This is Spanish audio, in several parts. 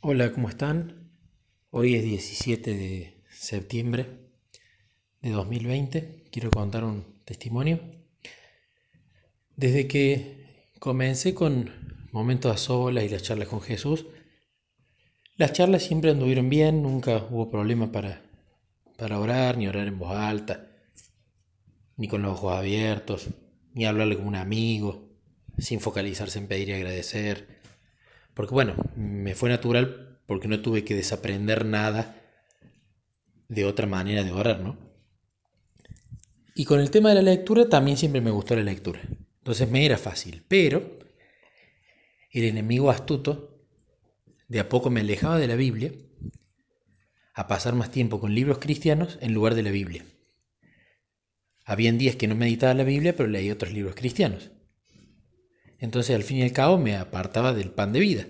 Hola, ¿cómo están? Hoy es 17 de septiembre de 2020. Quiero contar un testimonio. Desde que comencé con momentos a solas y las charlas con Jesús, las charlas siempre anduvieron bien, nunca hubo problema para, para orar, ni orar en voz alta, ni con los ojos abiertos, ni hablarle como un amigo, sin focalizarse en pedir y agradecer porque bueno, me fue natural porque no tuve que desaprender nada de otra manera de orar, ¿no? Y con el tema de la lectura también siempre me gustó la lectura. Entonces me era fácil, pero el enemigo astuto de a poco me alejaba de la Biblia a pasar más tiempo con libros cristianos en lugar de la Biblia. Habían días que no meditaba la Biblia, pero leía otros libros cristianos. Entonces al fin y al cabo me apartaba del pan de vida.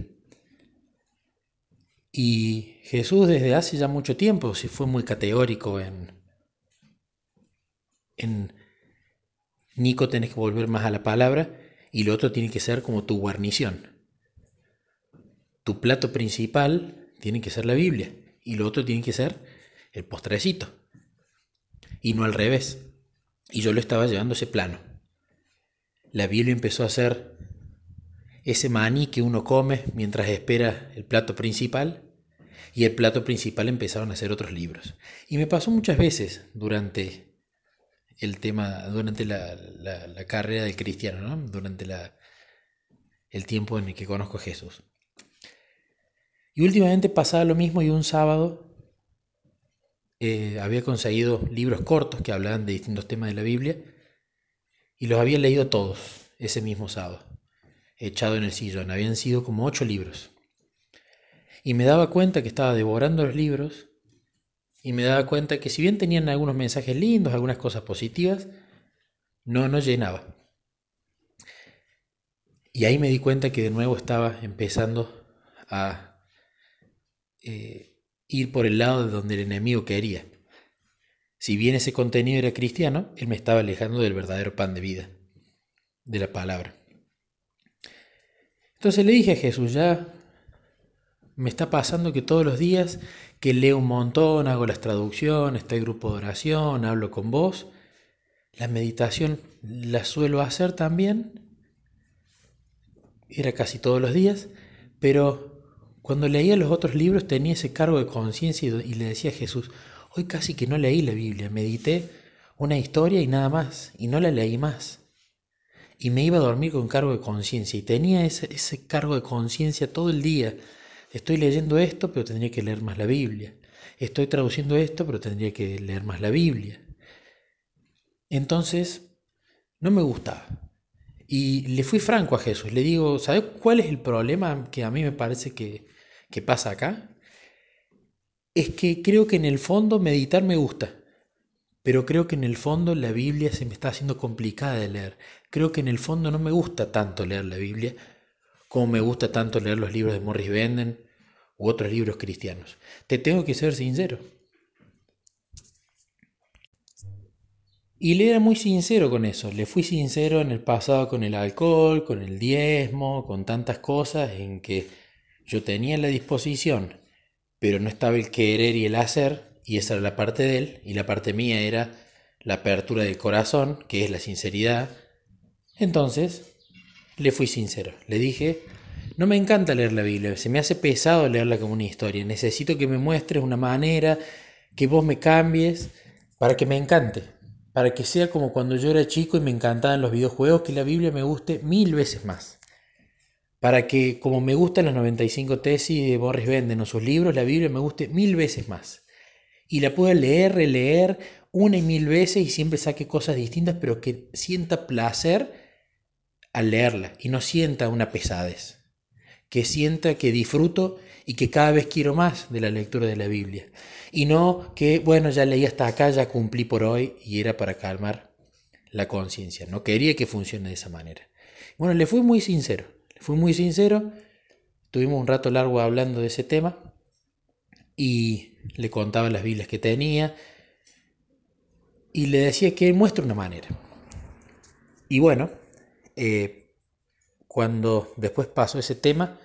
Y Jesús desde hace ya mucho tiempo sí fue muy categórico en, en Nico tenés que volver más a la palabra y lo otro tiene que ser como tu guarnición. Tu plato principal tiene que ser la Biblia y lo otro tiene que ser el postrecito. Y no al revés. Y yo lo estaba llevando ese plano. La Biblia empezó a ser ese maní que uno come mientras espera el plato principal y el plato principal empezaron a ser otros libros. Y me pasó muchas veces durante el tema, durante la, carrera del cristiano, durante el tiempo en el que conozco a Jesús. Y últimamente pasaba lo mismo y un sábado eh, había conseguido libros cortos que hablaban de distintos temas de la Biblia y los había leído todos ese mismo sábado echado en el sillón. Habían sido como ocho libros. Y me daba cuenta que estaba devorando los libros y me daba cuenta que si bien tenían algunos mensajes lindos, algunas cosas positivas, no, no llenaba. Y ahí me di cuenta que de nuevo estaba empezando a eh, ir por el lado de donde el enemigo quería. Si bien ese contenido era cristiano, él me estaba alejando del verdadero pan de vida, de la palabra. Entonces le dije a Jesús, ya me está pasando que todos los días que leo un montón, hago las traducciones, estoy en grupo de oración, hablo con vos, la meditación la suelo hacer también, era casi todos los días, pero cuando leía los otros libros tenía ese cargo de conciencia y le decía a Jesús, hoy casi que no leí la Biblia, medité una historia y nada más, y no la leí más y me iba a dormir con cargo de conciencia y tenía ese, ese cargo de conciencia todo el día. Estoy leyendo esto, pero tendría que leer más la Biblia. Estoy traduciendo esto, pero tendría que leer más la Biblia. Entonces, no me gustaba. Y le fui franco a Jesús. Le digo, ¿sabes cuál es el problema que a mí me parece que, que pasa acá? Es que creo que en el fondo meditar me gusta pero creo que en el fondo la Biblia se me está haciendo complicada de leer. Creo que en el fondo no me gusta tanto leer la Biblia como me gusta tanto leer los libros de Morris Benden u otros libros cristianos. Te tengo que ser sincero. Y le era muy sincero con eso. Le fui sincero en el pasado con el alcohol, con el diezmo, con tantas cosas en que yo tenía la disposición, pero no estaba el querer y el hacer y esa era la parte de él, y la parte mía era la apertura del corazón, que es la sinceridad. Entonces, le fui sincero, le dije, no me encanta leer la Biblia, se me hace pesado leerla como una historia, necesito que me muestres una manera, que vos me cambies, para que me encante, para que sea como cuando yo era chico y me encantaban los videojuegos, que la Biblia me guste mil veces más. Para que, como me gustan las 95 tesis de Boris Benden o sus libros, la Biblia me guste mil veces más y la pueda leer, releer una y mil veces y siempre saque cosas distintas, pero que sienta placer al leerla y no sienta una pesadez. Que sienta que disfruto y que cada vez quiero más de la lectura de la Biblia. Y no que, bueno, ya leí hasta acá, ya cumplí por hoy y era para calmar la conciencia. No quería que funcione de esa manera. Bueno, le fui muy sincero, le fui muy sincero. Tuvimos un rato largo hablando de ese tema y le contaba las Biblias que tenía y le decía que muestre una manera. Y bueno, eh, cuando después pasó ese tema,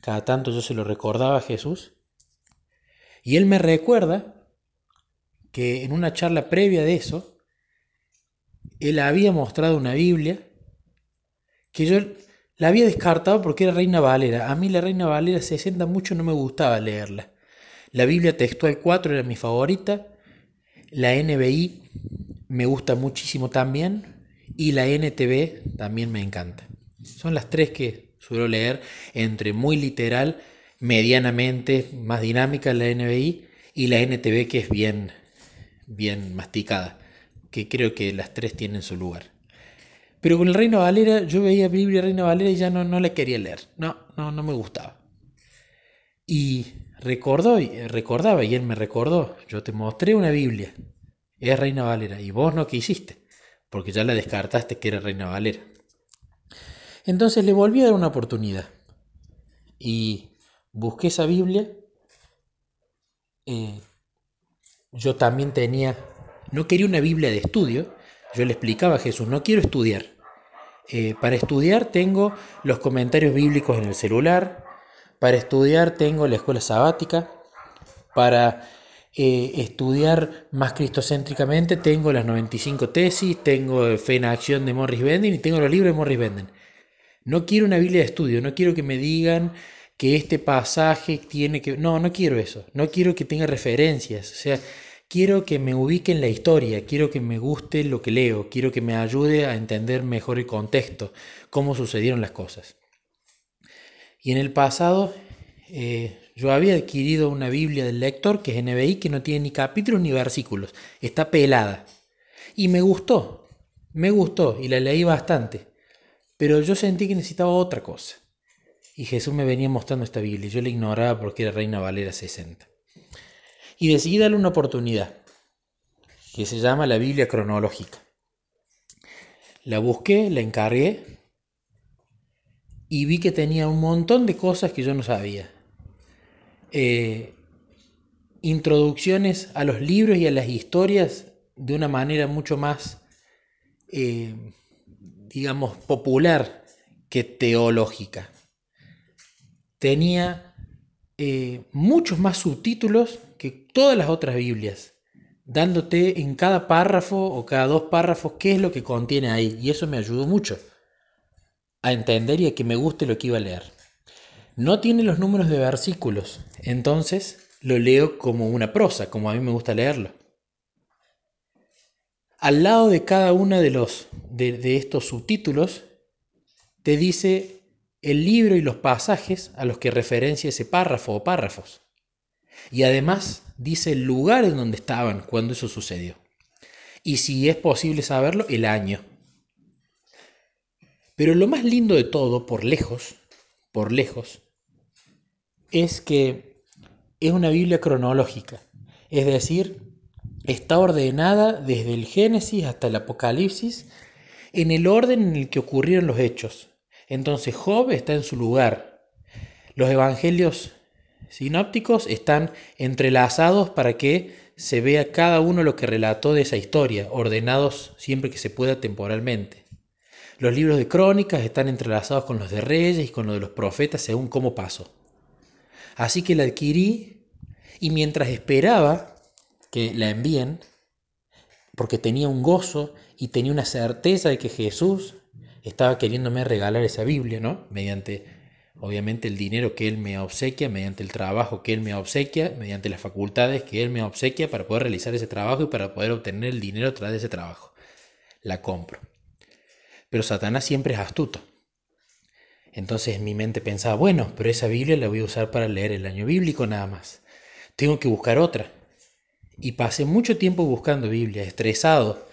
cada tanto yo se lo recordaba a Jesús, y él me recuerda que en una charla previa de eso, él había mostrado una Biblia que yo la había descartado porque era Reina Valera. A mí la Reina Valera 60 mucho no me gustaba leerla. La Biblia textual 4 era mi favorita. La NBI me gusta muchísimo también. Y la NTV también me encanta. Son las tres que suelo leer entre muy literal, medianamente más dinámica la NBI y la NTV que es bien, bien masticada. Que creo que las tres tienen su lugar. Pero con el Reina Valera, yo veía Biblia Reina Valera y ya no, no la quería leer. No, no, no me gustaba. Y recordó, recordaba, y él me recordó, yo te mostré una Biblia, es Reina Valera, y vos no quisiste, porque ya la descartaste que era Reina Valera. Entonces le volví a dar una oportunidad. Y busqué esa Biblia. Eh, yo también tenía, no quería una Biblia de estudio. Yo le explicaba a Jesús, no quiero estudiar. Eh, para estudiar tengo los comentarios bíblicos en el celular, para estudiar tengo la escuela sabática, para eh, estudiar más cristocéntricamente tengo las 95 tesis, tengo Fe en Acción de Morris Benden y tengo los libros de Morris Benden. No quiero una Biblia de estudio, no quiero que me digan que este pasaje tiene que... No, no quiero eso, no quiero que tenga referencias, o sea, quiero que me ubique en la historia, quiero que me guste lo que leo, quiero que me ayude a entender mejor el contexto, cómo sucedieron las cosas. Y en el pasado eh, yo había adquirido una Biblia del lector que es NBI, que no tiene ni capítulos ni versículos, está pelada. Y me gustó, me gustó y la leí bastante, pero yo sentí que necesitaba otra cosa. Y Jesús me venía mostrando esta Biblia y yo la ignoraba porque era Reina Valera 60 y decidí darle una oportunidad, que se llama la Biblia cronológica. La busqué, la encargué y vi que tenía un montón de cosas que yo no sabía. Eh, introducciones a los libros y a las historias de una manera mucho más, eh, digamos, popular que teológica. Tenía eh, muchos más subtítulos que todas las otras Biblias, dándote en cada párrafo o cada dos párrafos qué es lo que contiene ahí. Y eso me ayudó mucho a entender y a que me guste lo que iba a leer. No tiene los números de versículos, entonces lo leo como una prosa, como a mí me gusta leerlo. Al lado de cada uno de, los, de, de estos subtítulos, te dice el libro y los pasajes a los que referencia ese párrafo o párrafos. Y además dice el lugar en donde estaban cuando eso sucedió. Y si es posible saberlo, el año. Pero lo más lindo de todo, por lejos, por lejos, es que es una Biblia cronológica. Es decir, está ordenada desde el Génesis hasta el Apocalipsis en el orden en el que ocurrieron los hechos. Entonces Job está en su lugar. Los evangelios sinópticos están entrelazados para que se vea cada uno lo que relató de esa historia, ordenados siempre que se pueda temporalmente. Los libros de crónicas están entrelazados con los de reyes y con los de los profetas según cómo pasó. Así que la adquirí y mientras esperaba que la envíen, porque tenía un gozo y tenía una certeza de que Jesús estaba queriéndome regalar esa Biblia, ¿no? Mediante obviamente el dinero que Él me obsequia, mediante el trabajo que Él me obsequia, mediante las facultades que Él me obsequia para poder realizar ese trabajo y para poder obtener el dinero a través de ese trabajo. La compro. Pero Satanás siempre es astuto. Entonces mi mente pensaba, bueno, pero esa Biblia la voy a usar para leer el año bíblico nada más. Tengo que buscar otra. Y pasé mucho tiempo buscando Biblia, estresado,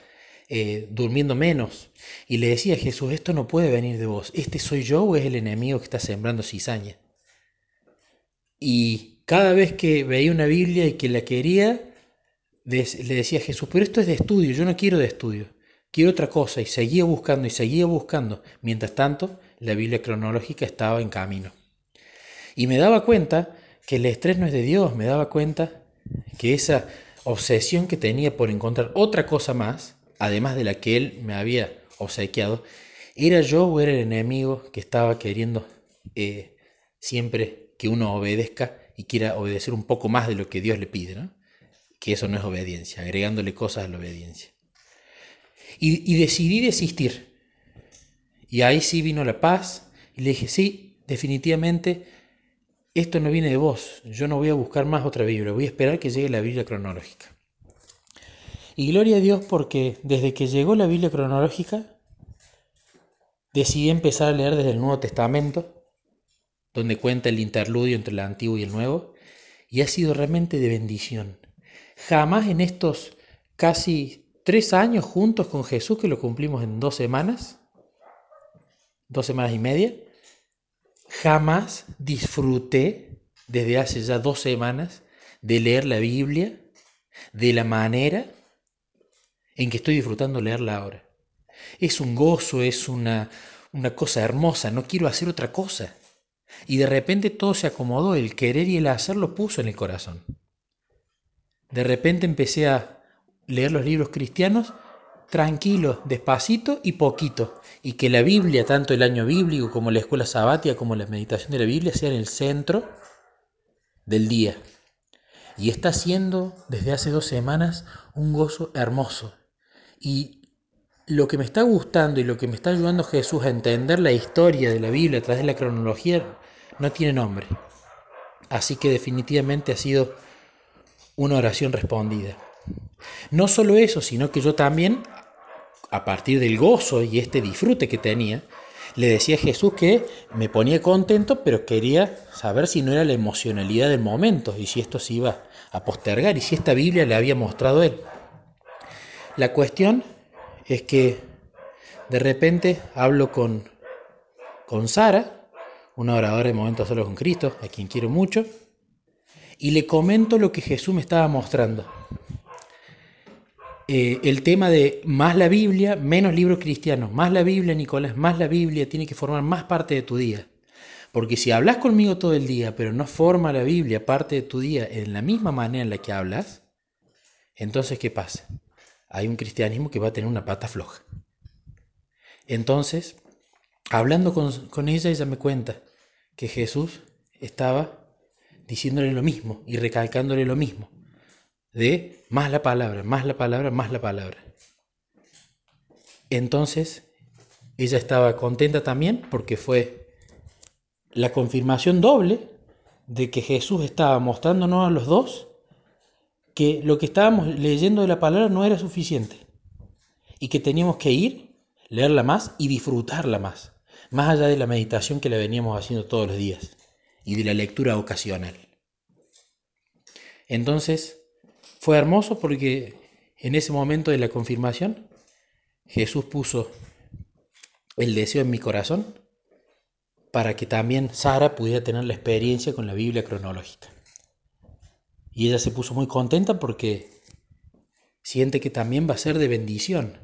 eh, durmiendo menos. Y le decía a Jesús, esto no puede venir de vos. ¿Este soy yo o es el enemigo que está sembrando cizaña? Y cada vez que veía una Biblia y que la quería, le decía a Jesús, pero esto es de estudio, yo no quiero de estudio, quiero otra cosa. Y seguía buscando y seguía buscando. Mientras tanto, la Biblia cronológica estaba en camino. Y me daba cuenta que el estrés no es de Dios, me daba cuenta que esa obsesión que tenía por encontrar otra cosa más, además de la que él me había obsequiado, ¿era yo o era el enemigo que estaba queriendo eh, siempre que uno obedezca y quiera obedecer un poco más de lo que Dios le pide, ¿no? que eso no es obediencia, agregándole cosas a la obediencia. Y, y decidí desistir. Y ahí sí vino la paz y le dije, sí, definitivamente esto no viene de vos, yo no voy a buscar más otra Biblia, voy a esperar que llegue la Biblia cronológica. Y gloria a Dios porque desde que llegó la Biblia cronológica, decidí empezar a leer desde el Nuevo Testamento, donde cuenta el interludio entre el Antiguo y el Nuevo, y ha sido realmente de bendición. Jamás en estos casi tres años juntos con Jesús, que lo cumplimos en dos semanas, dos semanas y media, jamás disfruté desde hace ya dos semanas de leer la Biblia de la manera en que estoy disfrutando leerla ahora. Es un gozo, es una, una cosa hermosa, no quiero hacer otra cosa. Y de repente todo se acomodó, el querer y el hacer lo puso en el corazón. De repente empecé a leer los libros cristianos tranquilo, despacito y poquito. Y que la Biblia, tanto el año bíblico como la escuela sabática, como la meditación de la Biblia, sean el centro del día. Y está siendo desde hace dos semanas un gozo hermoso. Y lo que me está gustando y lo que me está ayudando Jesús a entender la historia de la Biblia a través de la cronología no tiene nombre. Así que definitivamente ha sido una oración respondida. No solo eso, sino que yo también, a partir del gozo y este disfrute que tenía, le decía a Jesús que me ponía contento, pero quería saber si no era la emocionalidad del momento y si esto se iba a postergar y si esta Biblia le había mostrado a él. La cuestión es que de repente hablo con, con Sara, una oradora de Momentos Solo con Cristo, a quien quiero mucho, y le comento lo que Jesús me estaba mostrando. Eh, el tema de más la Biblia, menos libros cristianos, más la Biblia, Nicolás, más la Biblia tiene que formar más parte de tu día. Porque si hablas conmigo todo el día, pero no forma la Biblia parte de tu día en la misma manera en la que hablas, entonces ¿qué pasa? hay un cristianismo que va a tener una pata floja. Entonces, hablando con, ella, ella me cuenta que Jesús estaba diciéndole lo mismo y recalcándole lo mismo, de más la palabra, más la palabra, más la palabra. Entonces, ella estaba contenta también porque fue la confirmación doble de que Jesús estaba mostrándonos a los dos que lo que estábamos leyendo de la palabra no era suficiente y que teníamos que ir, leerla más y disfrutarla más, más allá de la meditación que la veníamos haciendo todos los días y de la lectura ocasional. Entonces, fue hermoso porque en ese momento de la confirmación, Jesús puso el deseo en mi corazón para que también Sara pudiera tener la experiencia con la Biblia cronológica. Y ella se puso muy contenta porque siente que también va a ser de bendición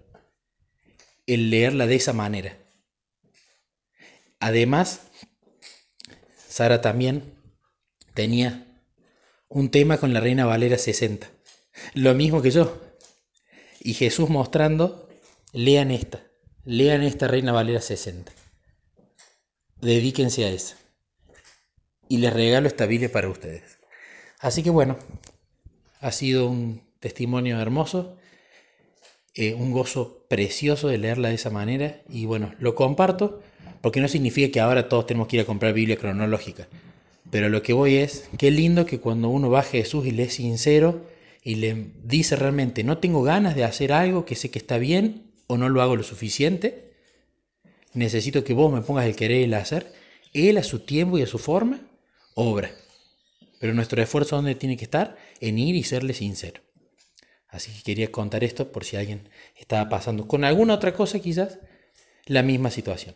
el leerla de esa manera. Además, Sara también tenía un tema con la Reina Valera 60, lo mismo que yo. Y Jesús mostrando, lean esta, lean esta Reina Valera 60. Dedíquense a eso. Y les regalo esta Biblia para ustedes. Así que bueno, ha sido un testimonio hermoso, eh, un gozo precioso de leerla de esa manera y bueno, lo comparto porque no significa que ahora todos tenemos que ir a comprar Biblia cronológica. Pero lo que voy es, qué lindo que cuando uno va a Jesús y le es sincero y le dice realmente, no tengo ganas de hacer algo que sé que está bien o no lo hago lo suficiente, necesito que vos me pongas el querer y el hacer, Él a su tiempo y a su forma, obra. Pero nuestro esfuerzo, ¿dónde tiene que estar? En ir y serle sincero. Así que quería contar esto por si alguien estaba pasando con alguna otra cosa quizás la misma situación.